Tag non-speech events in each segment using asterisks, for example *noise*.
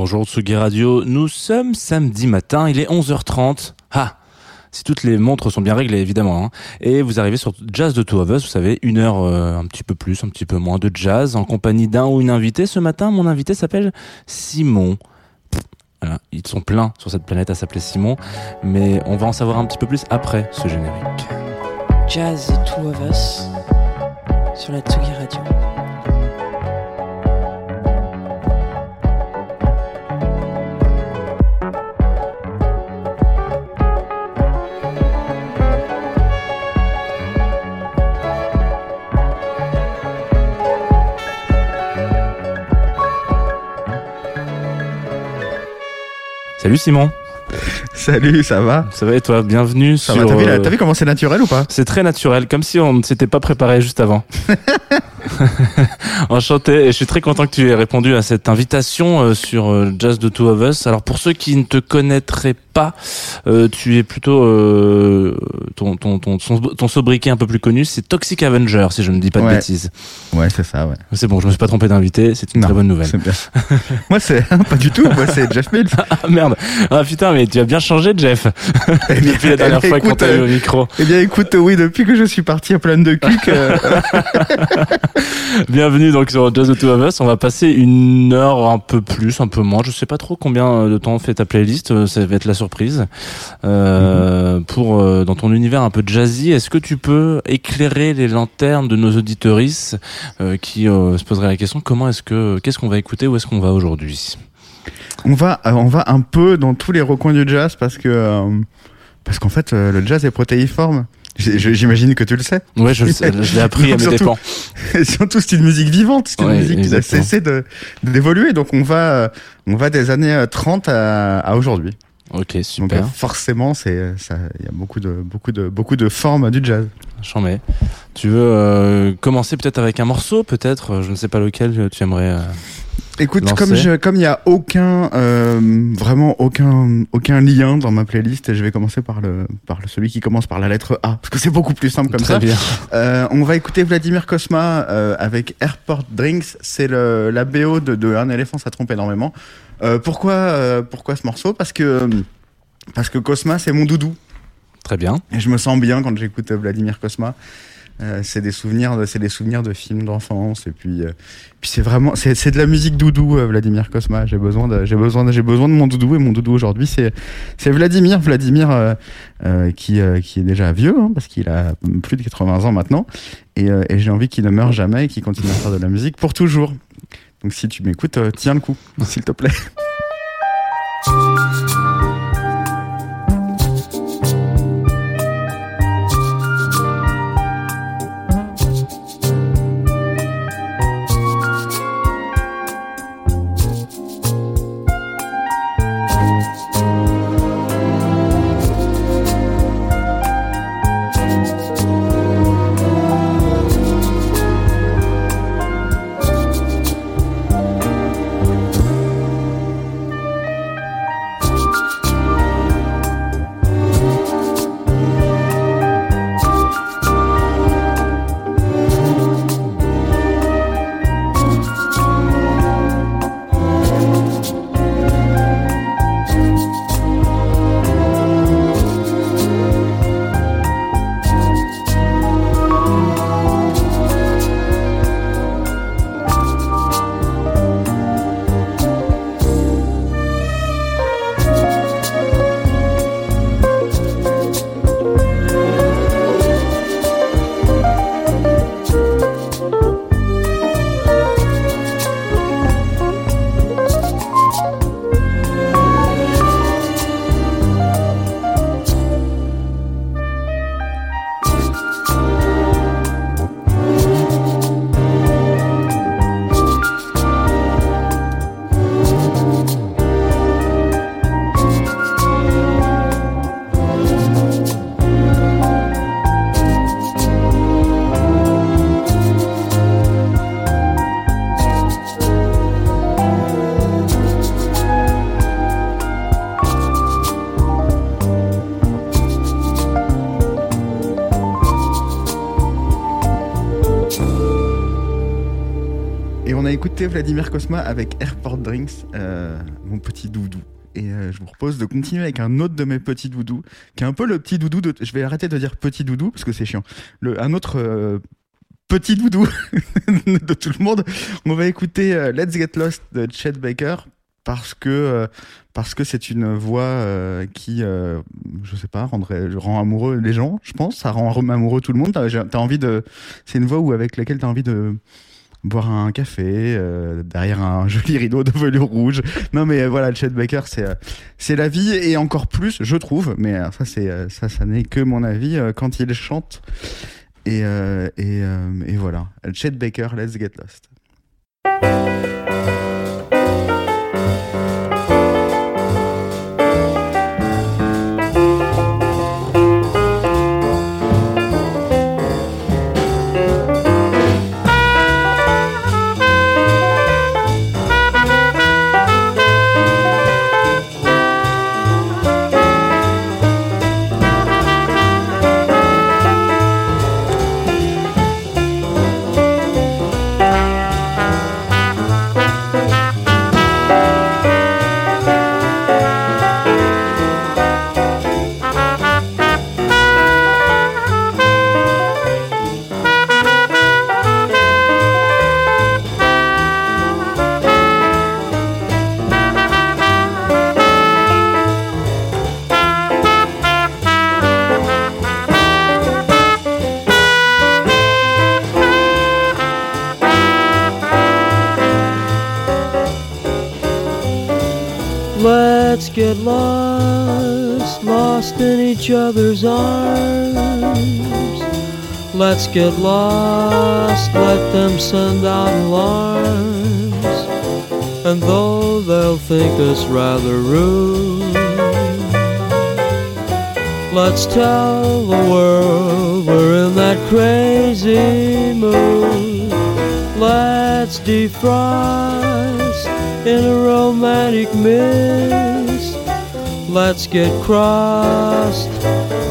Bonjour Tsugi Radio, nous sommes samedi matin, il est 11h30. Ah si toutes les montres sont bien réglées, évidemment. hein. Et vous arrivez sur Jazz de Two of Us, vous savez, une heure euh, un petit peu plus, un petit peu moins de jazz, en compagnie d'un ou une invitée. Ce matin, mon invité s'appelle Simon. Ils sont pleins sur cette planète à s'appeler Simon, mais on va en savoir un petit peu plus après ce générique. Jazz The Two of Us sur la Tsugi Radio. Salut Simon, Salut, ça va ça va et toi Bienvenue Ça sur... va, t'as vu, euh, t'as vu comment c'est naturel ou pas C'est très naturel, comme si on ne s'était pas préparé juste avant. *laughs* *laughs* Enchanté, et je suis très content que tu aies répondu à cette invitation euh, sur euh, Jazz de Two of Us. Alors pour ceux qui ne te connaîtraient pas, euh, tu es plutôt ton, ton, ton, ton, ton sobriquet un peu plus connu, c'est Toxic Avenger, si je ne dis pas de bêtises. Ouais, c'est ça, ouais. C'est bon, je me suis pas trompé d'invité, c'est une très bonne nouvelle. *laughs* Moi, c'est pas du tout. Moi, c'est Jeff Mills. *laughs* Ah merde, ah putain, mais tu as bien changé, Jeff, Eh depuis la dernière eh fois qu'on t'a eu au micro. Eh bien, écoute, oui, depuis que je suis parti à plein de euh, *laughs* Bienvenue donc sur Jazz of Two of Us. On va passer une heure, un peu plus, un peu moins. Je sais pas trop combien de temps fait ta playlist. euh, Ça va être la surprise. Euh, Pour euh, dans ton univers un peu jazzy, est-ce que tu peux éclairer les lanternes de nos auditoristes euh, qui euh, se poseraient la question comment est-ce que qu'est-ce qu'on va écouter où est-ce qu'on va aujourd'hui? On va, euh, on va un peu dans tous les recoins du jazz parce que, euh, parce qu'en fait, euh, le jazz est protéiforme. J'imagine que tu le sais. Ouais, je, le sais, je l'ai appris à *laughs* mes Surtout- dépens. *laughs* Surtout, c'est une musique vivante, c'est une Ouais, musique qui exactement. cessé d'évoluer. Donc, on va, euh, on va des années euh, 30 à, à aujourd'hui. Ok, Donc, euh, super. forcément, c'est, ça, il y a beaucoup de, beaucoup de, beaucoup de formes du jazz. J'en mets. Tu veux euh, commencer peut-être avec un morceau, peut-être, euh, je ne sais pas lequel euh, tu aimerais. euh, Écoute, Lancé. comme je, comme il y a aucun, euh, vraiment aucun, aucun lien dans ma playlist, je vais commencer par le, par le, celui qui commence par la lettre A, parce que c'est beaucoup plus simple comme Très ça. bien. Euh, on va écouter Vladimir Kosma euh, avec Airport Drinks. C'est le, la BO de, de Un éléphant, ça trompe énormément. Euh, pourquoi, euh, pourquoi ce morceau? Parce que, parce que Kosma, c'est mon doudou. Très bien. Et je me sens bien quand j'écoute Vladimir Kosma. Euh, c'est des souvenirs, de, c'est des souvenirs de films d'enfance. Et puis, euh, puis c'est vraiment, c'est, c'est de la musique doudou, euh, Vladimir Kosma. J'ai besoin de, j'ai besoin de, j'ai besoin de mon doudou. Et mon doudou aujourd'hui, c'est, c'est Vladimir, Vladimir qui, qui est déjà vieux, hein, parce qu'il a plus de 80 ans maintenant. Et, et j'ai envie qu'il ne meure jamais et qu'il continue à faire de la musique pour toujours. Donc si tu m'écoutes, tiens le coup, *laughs* s'il te plaît. A Vladimir Kosma avec Airport Drinks, euh, mon petit doudou. Et euh, je vous propose de continuer avec un autre de mes petits doudous, qui est un peu le petit doudou de. Je vais arrêter de dire petit doudou parce que c'est chiant. Un autre euh, petit doudou *laughs* de tout le monde. On va écouter Let's Get Lost de Chet Baker parce que parce c'est une voix qui, je sais pas, rendrait, rend amoureux les gens. Je pense, ça rend amoureux tout le monde. Envie de, c'est une voix où avec laquelle t'as envie de boire un café euh, derrière un *laughs* joli rideau de velours rouge. Non mais euh, voilà, Chet Baker, c'est euh, c'est la vie et encore plus, je trouve. Mais euh, ça c'est ça, ça n'est que mon avis quand il chante. Et et, et voilà, Chet Baker, Let's Get Lost. In each other's arms. Let's get lost, let them send out alarms. And though they'll think us rather rude, let's tell the world we're in that crazy mood. Let's defrost in a romantic mist. Let's get crossed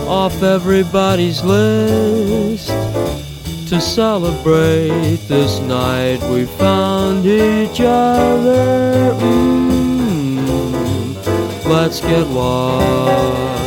off everybody's list to celebrate this night we found each other. Mm, let's get lost.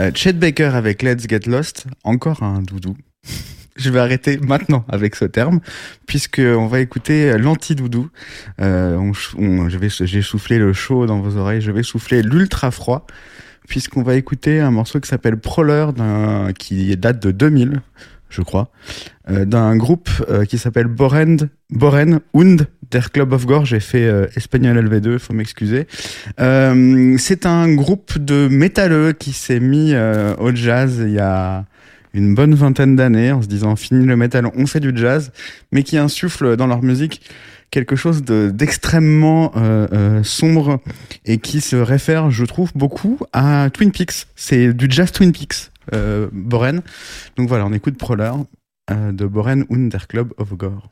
Euh, Chet Baker avec Let's Get Lost, encore un doudou. Je vais arrêter maintenant avec ce terme, puisque on va écouter l'anti-doudou. Euh, j'ai soufflé le chaud dans vos oreilles, je vais souffler l'ultra froid, puisqu'on va écouter un morceau qui s'appelle Prowler, qui date de 2000, je crois, euh, d'un groupe qui s'appelle Boren, Boren und der Club of Gore. J'ai fait euh, espagnol LV2, faut m'excuser. Euh, c'est un groupe de métalleux qui s'est mis euh, au jazz il y a une bonne vingtaine d'années en se disant fini le métal, on fait du jazz, mais qui insuffle dans leur musique quelque chose de- d'extrêmement sombre et qui se réfère, je trouve, beaucoup à Twin Peaks. C'est du jazz Twin Peaks, Boren. Donc voilà, on écoute Proler de Boren und der Club of Gore.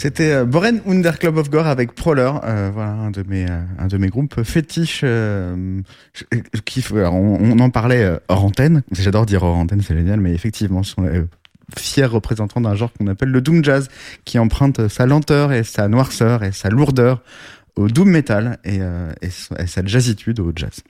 C'était euh, Boren Under Club of Gore avec Prowler, euh, voilà un de mes euh, un de mes groupes fétiches. euh, on, en parlait hors antenne. J'adore dire hors antenne, c'est génial. Mais effectivement, ce sont les fiers représentants d'un genre qu'on appelle le doom jazz, qui emprunte sa lenteur et sa noirceur et sa lourdeur au doom metal et, et sa jazzitude au jazz.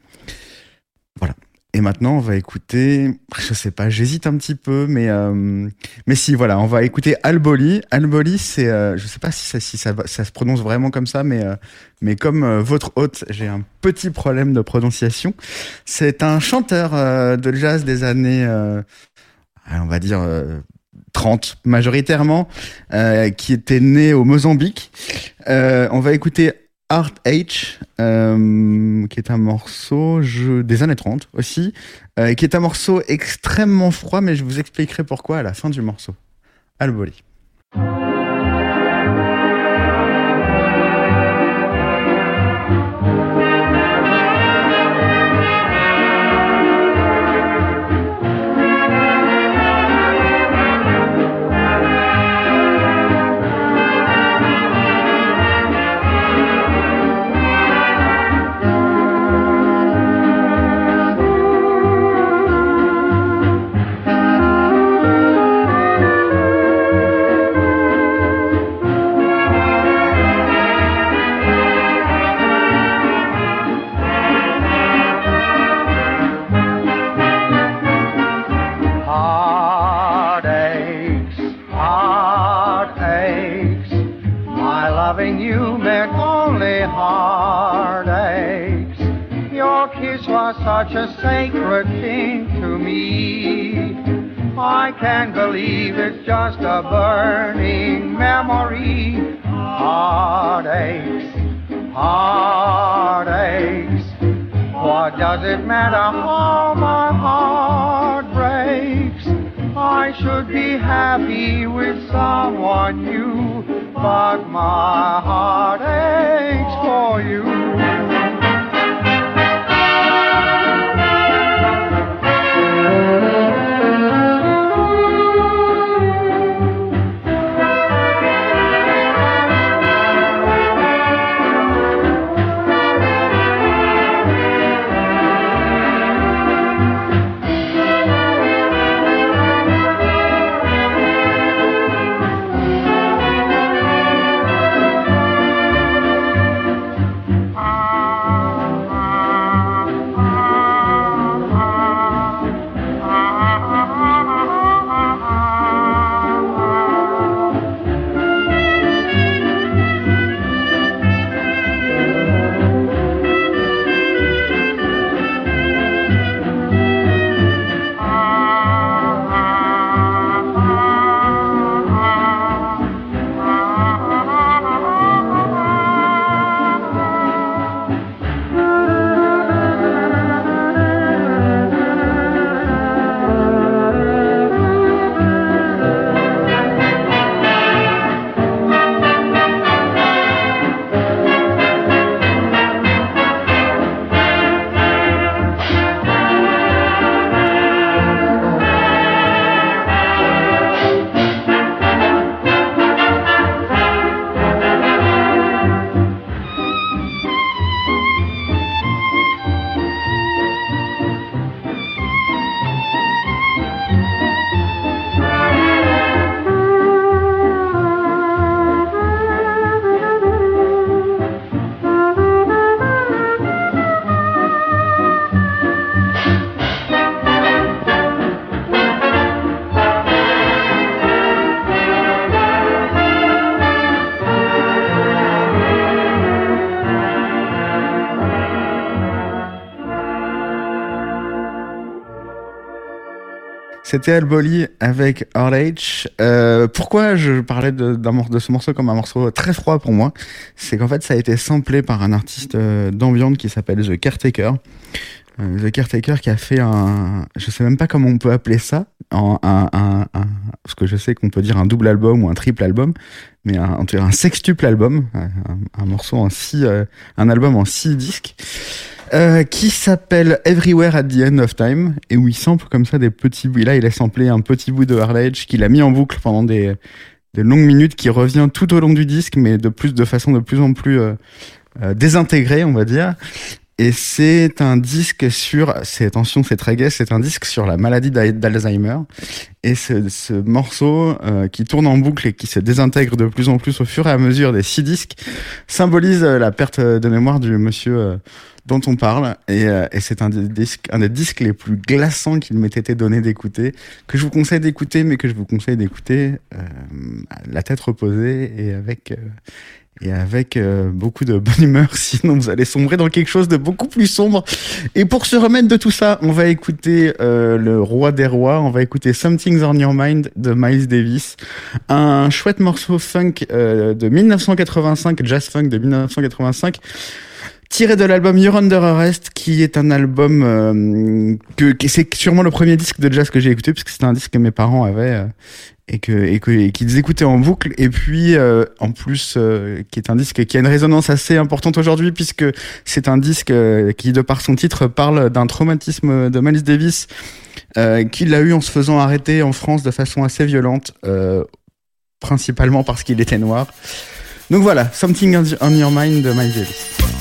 Voilà. Et maintenant, on va écouter, je sais pas, j'hésite un petit peu, mais euh, mais si, voilà, on va écouter Alboli. Alboli, c'est, euh, je sais pas si ça, si ça, ça se prononce vraiment comme ça, mais euh, mais comme euh, votre hôte, j'ai un petit problème de prononciation. C'est un chanteur euh, de jazz des années, euh, on va dire. euh, 30 majoritairement, qui était né au Mozambique. On va écouter Art H, euh, qui est un morceau des années 30 aussi, euh, qui est un morceau extrêmement froid, mais je vous expliquerai pourquoi à la fin du morceau. Alboli. Such a sacred thing to me. I can't believe it's just a burning memory. Heartaches, heartaches. What does it matter how my heart breaks? I should be happy with someone new, but my heart aches for you. C'était Alboli avec RH. Euh, pourquoi je parlais de, ce morceau comme un morceau très froid pour moi? C'est qu'en fait, ça a été samplé par un artiste euh, d'ambiance qui s'appelle The Caretaker. Euh, The Caretaker qui a fait un, je sais même pas comment on peut appeler ça, parce que je sais qu'on peut dire un double album ou un triple album, mais en tout cas un sextuple album, euh, un, morceau en six, un album en six disques. Euh, qui s'appelle Everywhere at the End of Time et où il sample comme ça des petits bouts. Là, il a samplé un petit bout de Age qu'il a mis en boucle pendant des longues minutes qui revient tout au long du disque, mais de plus de façon de plus en plus euh, euh, désintégrée, on va dire. Et c'est un disque sur, attention, c'est très gai, c'est un disque sur la maladie d'Al- d'Alzheimer. Et ce, ce morceau euh, qui tourne en boucle et qui se désintègre de plus en plus au fur et à mesure des six disques symbolise la perte de mémoire du monsieur dont on parle. Et, euh, et c'est un des disques, un des disques les plus glaçants qu'il m'ait été donné d'écouter, que je vous conseille d'écouter, mais que je vous conseille d'écouter euh, la tête reposée et avec euh, et avec beaucoup de bonne humeur, *laughs* sinon vous allez sombrer dans quelque chose de beaucoup plus sombre. Et pour se remettre de tout ça, on va écouter le roi des rois, on va écouter Something's on Your Mind de Miles Davis, un chouette morceau funk de 1985, jazz funk de 1985 tiré de l'album You're Under Arrest, qui est un album euh, que, que c'est sûrement le premier disque de jazz que j'ai écouté, puisque c'était un disque que mes parents avaient euh, et que et que qu'ils écoutaient en boucle. Et puis euh, en plus, euh, qui est un disque qui a une résonance assez importante aujourd'hui, puisque c'est un disque euh, qui, de par son titre, parle d'un traumatisme de Miles Davis euh, qu'il a eu en se faisant arrêter en France de façon assez violente, principalement parce qu'il était noir. Donc voilà, Something on Your Mind de Miles Davis.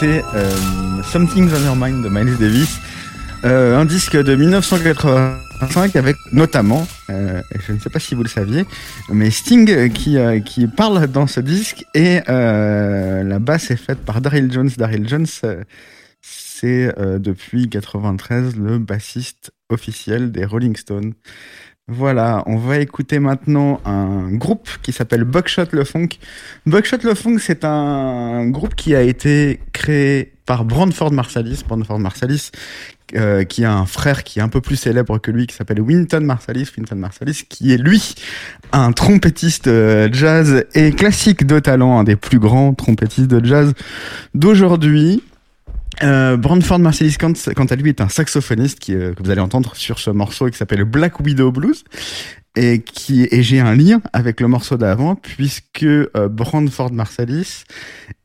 Écouté euh, Something's on Your Mind de Miles Davis, euh, un disque de 1985 avec notamment, euh, je ne sais pas si vous le saviez, mais Sting qui, euh, qui parle dans ce disque et la basse est faite par Daryl Jones. Daryl Jones, c'est depuis 93 le bassiste officiel des Rolling Stones. Voilà, on va écouter maintenant un groupe qui s'appelle Buckshot Le Funk. Buckshot Le Funk, c'est un groupe qui a été créé par Brandford Marsalis. Brandford Marsalis, euh, qui a un frère qui est un peu plus célèbre que lui, qui s'appelle Winton Marsalis. Winton Marsalis, qui est lui un trompettiste euh, jazz et classique de talent, un des plus grands trompettistes de jazz d'aujourd'hui. Euh, Brandford Marsalis, quant, quant à lui, est un saxophoniste qui, euh, que vous allez entendre sur ce morceau qui s'appelle Black Widow Blues. Et qui et j'ai un lien avec le morceau d'avant puisque euh, Brandford Marsalis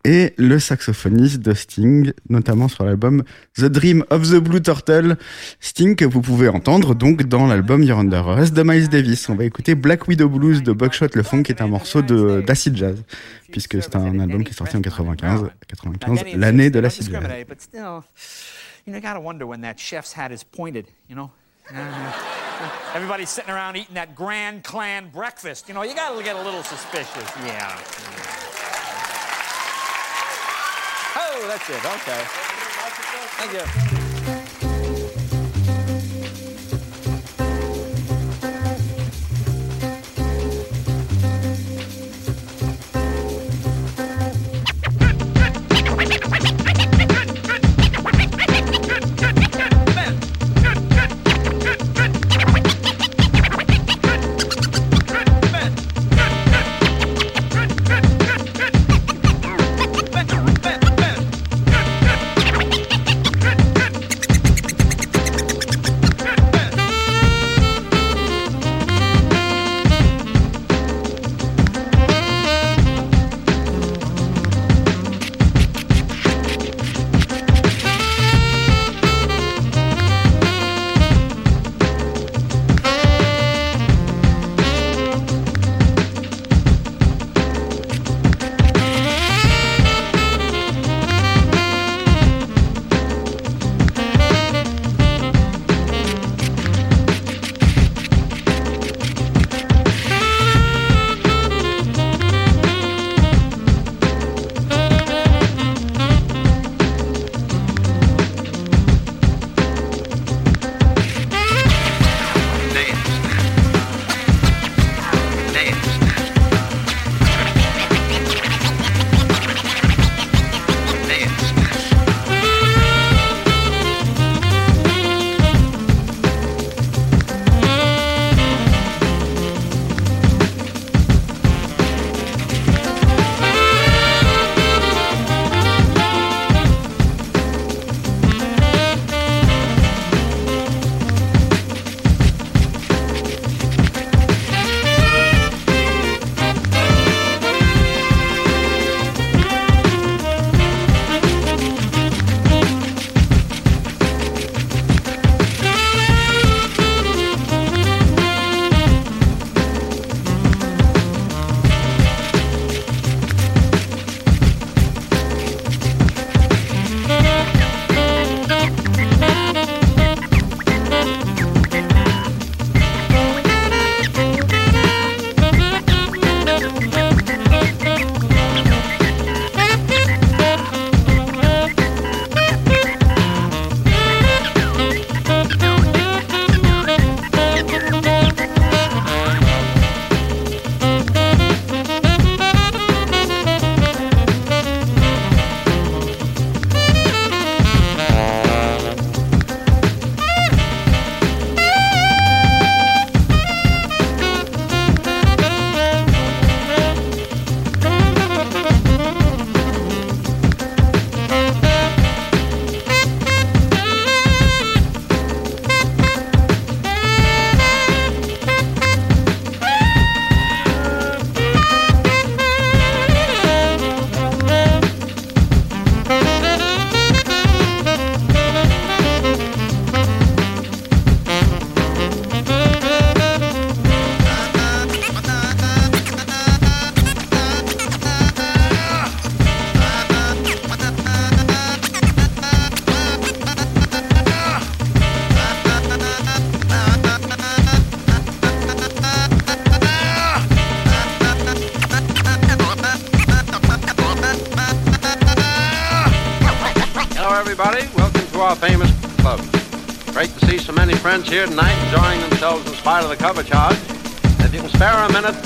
est le saxophoniste de Sting, notamment sur l'album The Dream of the Blue Turtle. Sting que vous pouvez entendre donc dans l'album You're Under Arrest de Miles Davis. On va écouter Black Widow Blues de Buckshot Le Funk, qui est un morceau de d'acid jazz, puisque c'est un album qui est sorti en 95, 95 l'année de l'acid jazz. Uh-huh. Everybody's sitting around eating that grand clan breakfast. You know, you gotta get a little suspicious. Yeah. Oh, that's it. Okay. Thank you.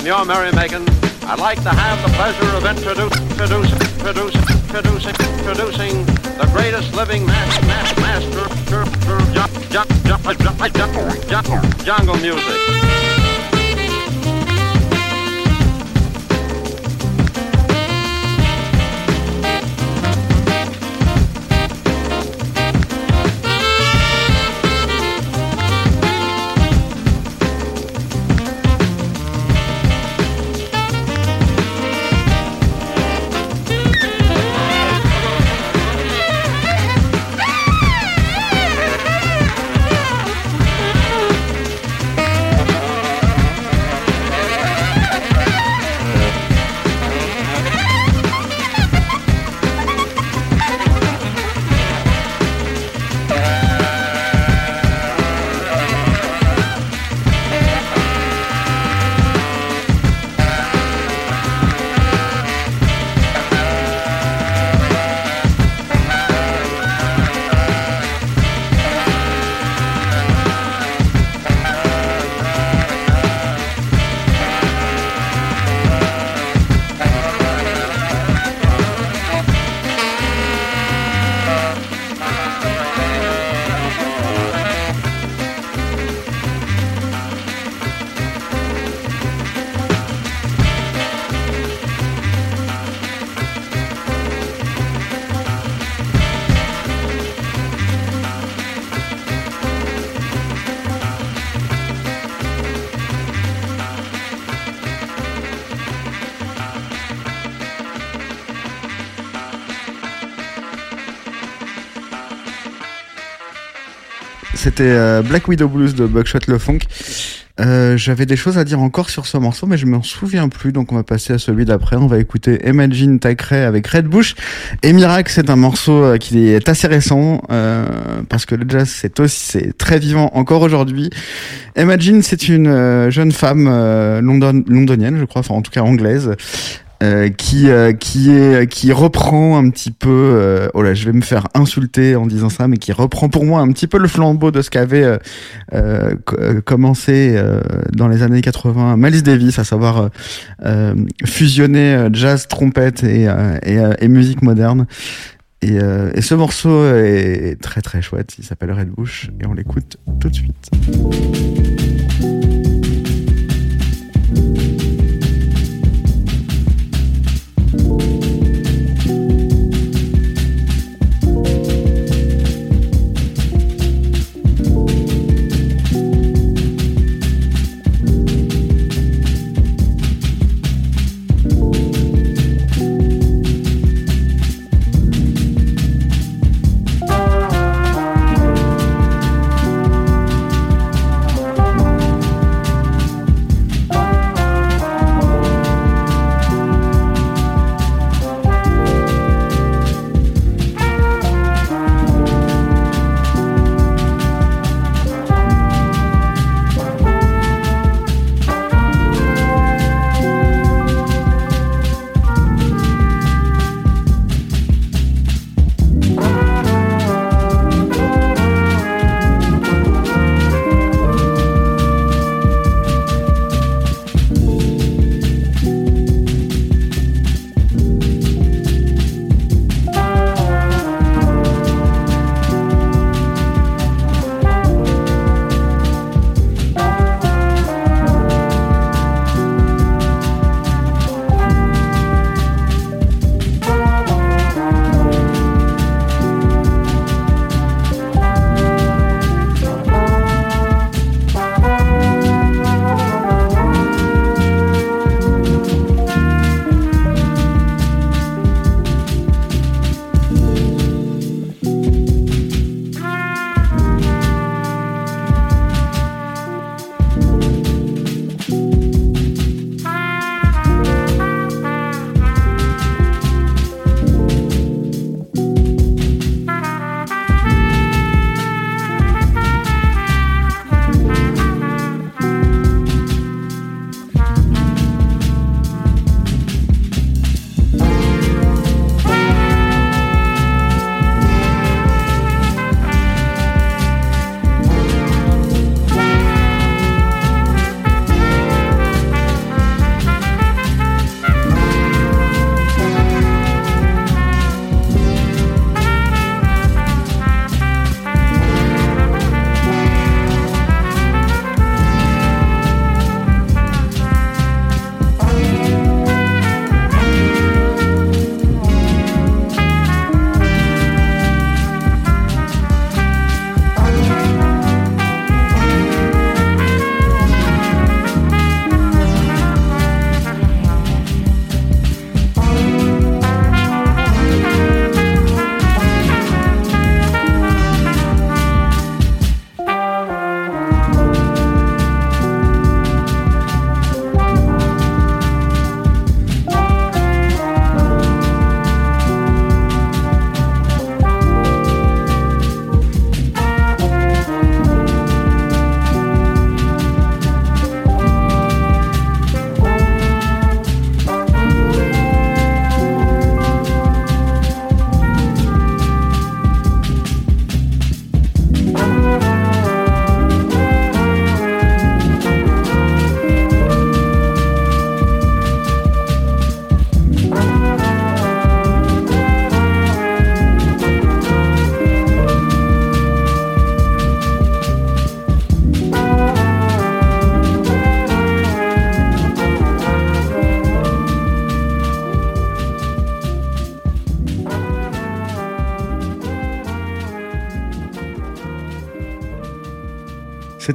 From your merrymaking, I'd like to have the pleasure of introducing, introducing, introducing, introducing, introducing the greatest living mas- mas- master ju- ju- jungle music. Euh, Black Widow Blues de Buckshot Le Funk. Euh, J'avais des choses à dire encore sur ce morceau, mais je m'en souviens plus, donc on va passer à celui d'après. On va écouter Imagine Thackeray avec Red Bush. Et Miracle, c'est un morceau euh, qui est assez récent, parce que le jazz, c'est aussi très vivant encore aujourd'hui. Imagine, c'est une jeune femme london- londonienne, je crois, enfin en tout cas anglaise, euh, qui euh, qui est qui reprend un petit peu euh, oh là je vais me faire insulter en disant ça mais qui reprend pour moi un petit peu le flambeau de ce qu'avait co- commencé dans les années 80 Miles Davis à savoir fusionner jazz trompette et et, musique moderne. Et, et ce morceau est très très chouette. Il s'appelle Red Bush et on l'écoute tout de suite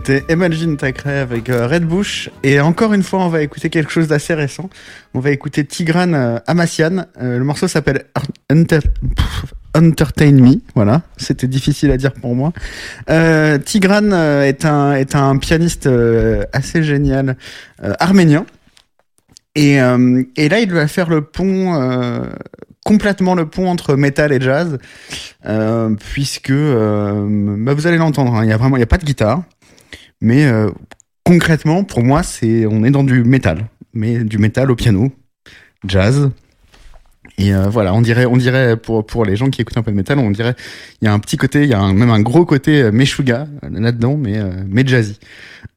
C'était Imagine Tacré avec euh, Red Bush. Et encore une fois, on va écouter quelque chose d'assez récent. On va écouter Tigran euh, Amassian. Euh, le morceau s'appelle Entertain Me. Voilà, c'était difficile à dire pour moi. Euh, Tigran est un pianiste assez génial arménien. Et, là, il va faire le pont, complètement le pont entre métal et jazz, puisque bah, vous allez l'entendre. hein, Il y a a pas de guitare, mais euh, concrètement, pour moi, c'est, on est dans du métal, mais du métal au piano, jazz. Et euh, voilà, on dirait, on dirait pour pour les gens qui écoutent un peu de métal, on dirait il y a un petit côté, il y a même un gros côté euh, Meshuga là-dedans, mais mais jazzy.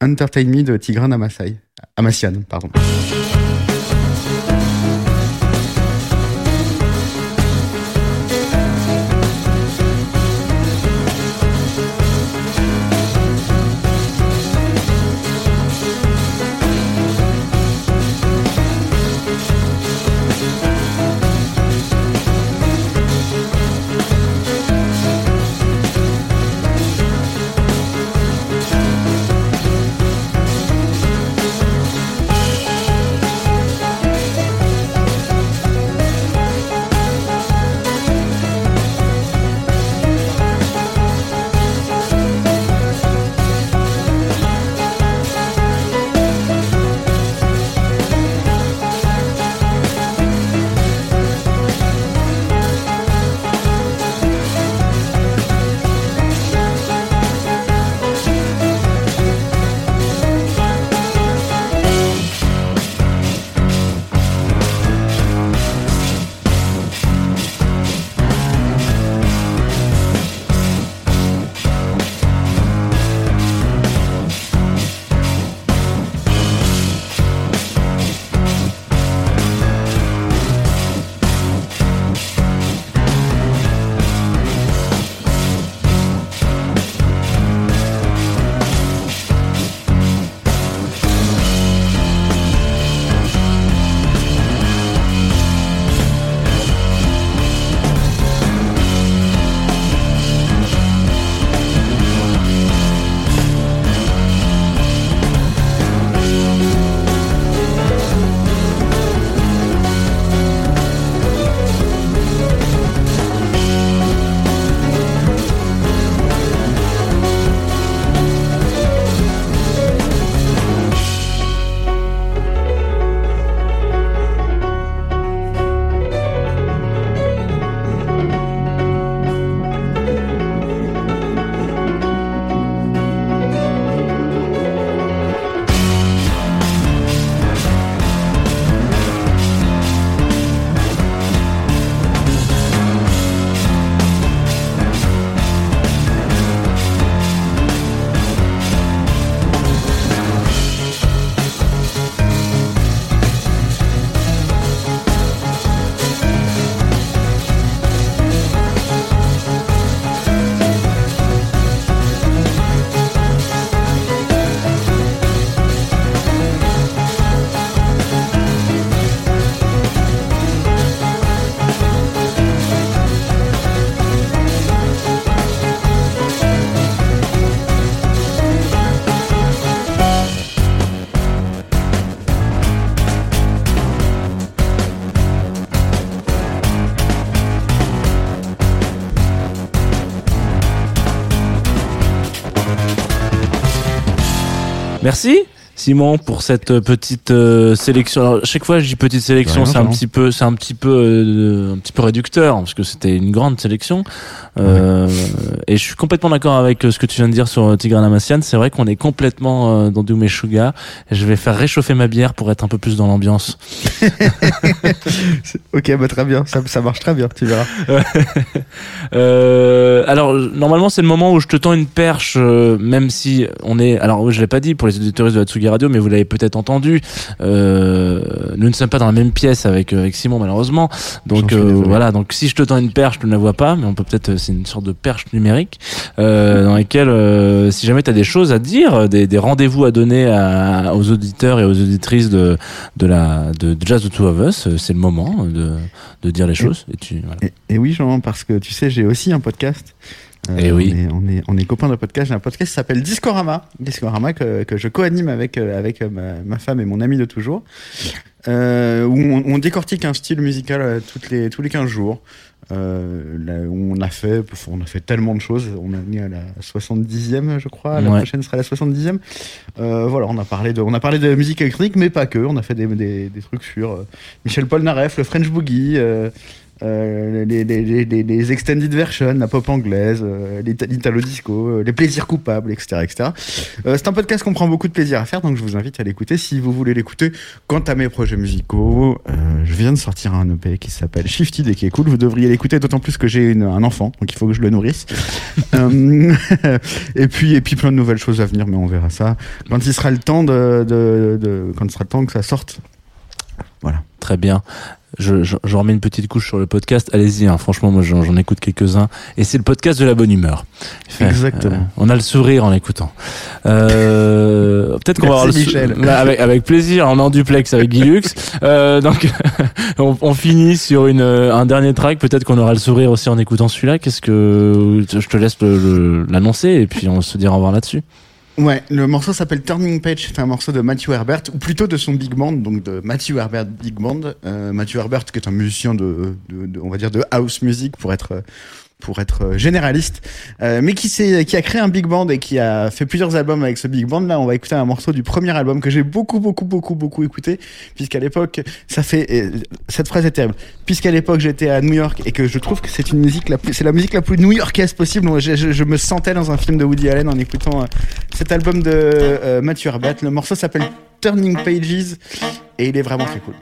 Entertain Me de Tigran Amassai, pardon. Merci Simon pour cette euh, petite euh, sélection. Alors, chaque fois je dis petite sélection, c'est un petit peu, c'est un petit peu, euh, un petit peu réducteur parce que c'était une grande sélection. Euh, Et je suis complètement d'accord avec ce que tu viens de dire sur Tigran Amassian. C'est vrai qu'on est complètement dans Meshuga. Et Je vais faire réchauffer ma bière pour être un peu plus dans l'ambiance. *laughs* Ok, bah très bien, ça, ça marche très bien, tu verras. *laughs* Alors normalement c'est le moment où je te tends une perche, même si on est. Alors je l'ai pas dit pour les auditeurs de la Tsugi Radio, mais vous l'avez peut-être entendu. Euh, nous ne sommes pas dans la même pièce avec, euh, avec Simon malheureusement. Donc euh, voilà. Donc si je te tends une perche, tu ne la vois pas, mais on peut peut-être. C'est une sorte de perche numérique euh, dans laquelle, si jamais tu as des choses à dire, des, des rendez-vous à donner à- aux auditeurs et aux auditrices de de la de, de Jazz the Two of Us, c'est le moment de de dire les choses. Et tu voilà. Et, et oui, Jean, parce que tu sais, j'ai aussi un podcast Eh oui. On est, on est, on est copains de podcast. J'ai un podcast qui s'appelle Discorama. Discorama que, que je co-anime avec, euh, avec euh, ma, ma femme et mon ami de toujours. Euh, où on, on décortique un style musical euh, toutes les, tous les 15 jours. Euh, là, on a fait, on a fait tellement de choses. On a mis à la 70e, je crois. La Ouais. prochaine sera la 70e. Euh, voilà, on a parlé de, on a parlé de musique électronique, mais pas que. On a fait des, des, des trucs sur euh, Michel Polnareff, le French Boogie, euh, euh, les, les, les, les, les extended versions, la pop anglaise, euh, l'ita- l'italo disco, euh, les plaisirs coupables, etc., etc. Euh, c'est un podcast qu'on prend beaucoup de plaisir à faire, donc je vous invite à l'écouter si vous voulez l'écouter. Quant à mes projets musicaux, euh, je viens de sortir un EP qui s'appelle Shifted et qui est cool. Vous devriez l'écouter, d'autant plus que j'ai un enfant, donc il faut que je le nourrisse. *laughs* Euh, *laughs* et puis et puis plein de nouvelles choses à venir, mais on verra ça quand il sera le temps de, de, de- quand il sera le temps que ça sorte. Voilà. Très bien. Je, je, je remets une petite couche sur le podcast. Allez-y, hein, franchement, moi j'en écoute quelques-uns. Et c'est le podcast de la bonne humeur. Fait, Exactement. euh, on a le sourire en l'écoutant. Euh, *laughs* Peut-être qu'on va avoir le Michel. Avec, avec plaisir, on est en duplex avec Guy Lux. *laughs* Euh, donc, *laughs* on, on finit sur une, euh, un dernier track. Peut-être qu'on aura le sourire aussi en écoutant celui-là. Qu'est-ce que je te laisse l'annoncer et puis on se dira au revoir là-dessus. Ouais, le morceau s'appelle Turning Page, c'est un morceau de Matthew Herbert, ou plutôt de son big band, donc de Matthew Herbert Big Band. Euh, Matthew Herbert qui est un musicien on va dire, de house music pour être pour être euh, généraliste, euh, mais qui qui a créé un big band et qui a fait plusieurs albums avec ce big band. Là, on va écouter un morceau du premier album que j'ai beaucoup beaucoup beaucoup beaucoup écouté, puisqu'à l'époque, ça fait cette phrase est terrible. Puisqu'à l'époque, j'étais à New York et que je trouve que c'est une musique c'est la musique la plus new-yorkaise possible. Je, me sentais dans un film de Woody Allen en écoutant euh, cet album de euh, Herbert. Le morceau s'appelle Turning Pages et il est vraiment très cool.